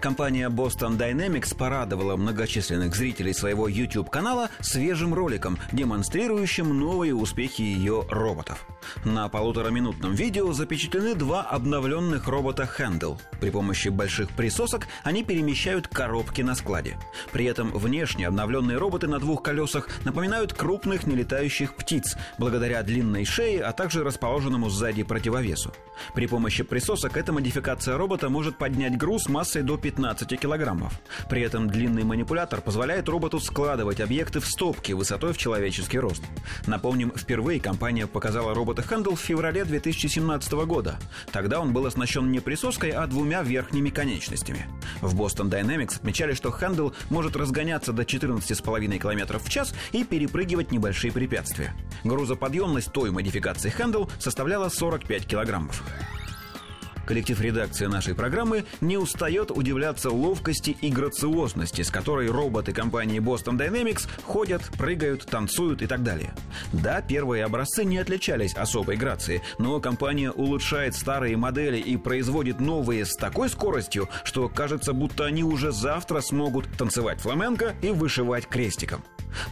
Компания Boston Dynamics порадовала многочисленных зрителей своего YouTube-канала свежим роликом, демонстрирующим новые успехи ее роботов. На полутораминутном видео запечатлены два обновленных робота Handle. При помощи больших присосок они перемещают коробки на складе. При этом внешне обновленные роботы на двух колесах напоминают крупных нелетающих птиц, благодаря длинной шее, а также расположенному сзади противовесу. При помощи присосок эта модификация робота может поднять груз массой до 15 килограммов. При этом длинный манипулятор позволяет роботу складывать объекты в стопки высотой в человеческий рост. Напомним, впервые компания показала робота Handle в феврале 2017 года. Тогда он был оснащен не присоской, а двумя верхними конечностями. В Boston Dynamics отмечали, что Handle может разгоняться до 14,5 км в час и перепрыгивать небольшие препятствия. Грузоподъемность той модификации Handle составляла 45 килограммов. Коллектив редакции нашей программы не устает удивляться ловкости и грациозности, с которой роботы компании Boston Dynamics ходят, прыгают, танцуют и так далее. Да, первые образцы не отличались особой грацией, но компания улучшает старые модели и производит новые с такой скоростью, что кажется, будто они уже завтра смогут танцевать фламенко и вышивать крестиком.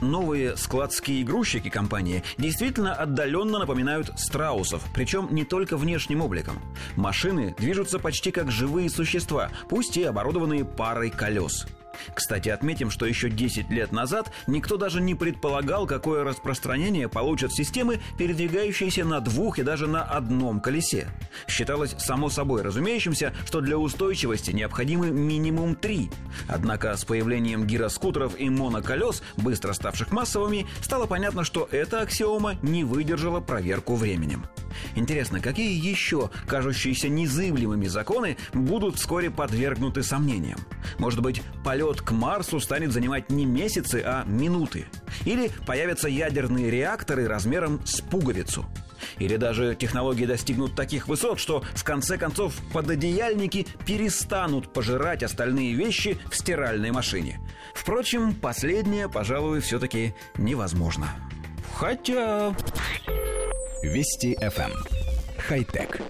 Новые складские игрушечки компании действительно отдаленно напоминают страусов, причем не только внешним обликом. Машины движутся почти как живые существа, пусть и оборудованные парой колес. Кстати, отметим, что еще 10 лет назад никто даже не предполагал, какое распространение получат системы, передвигающиеся на двух и даже на одном колесе. Считалось само собой разумеющимся, что для устойчивости необходимы минимум три. Однако с появлением гироскутеров и моноколес, быстро ставших массовыми, стало понятно, что эта аксиома не выдержала проверку временем. Интересно, какие еще кажущиеся незыблемыми законы будут вскоре подвергнуты сомнениям? Может быть, полет к Марсу станет занимать не месяцы, а минуты? Или появятся ядерные реакторы размером с пуговицу? Или даже технологии достигнут таких высот, что в конце концов пододеяльники перестанут пожирать остальные вещи в стиральной машине. Впрочем, последнее, пожалуй, все-таки невозможно. Хотя... Вести FM. Эм. Хай-тек.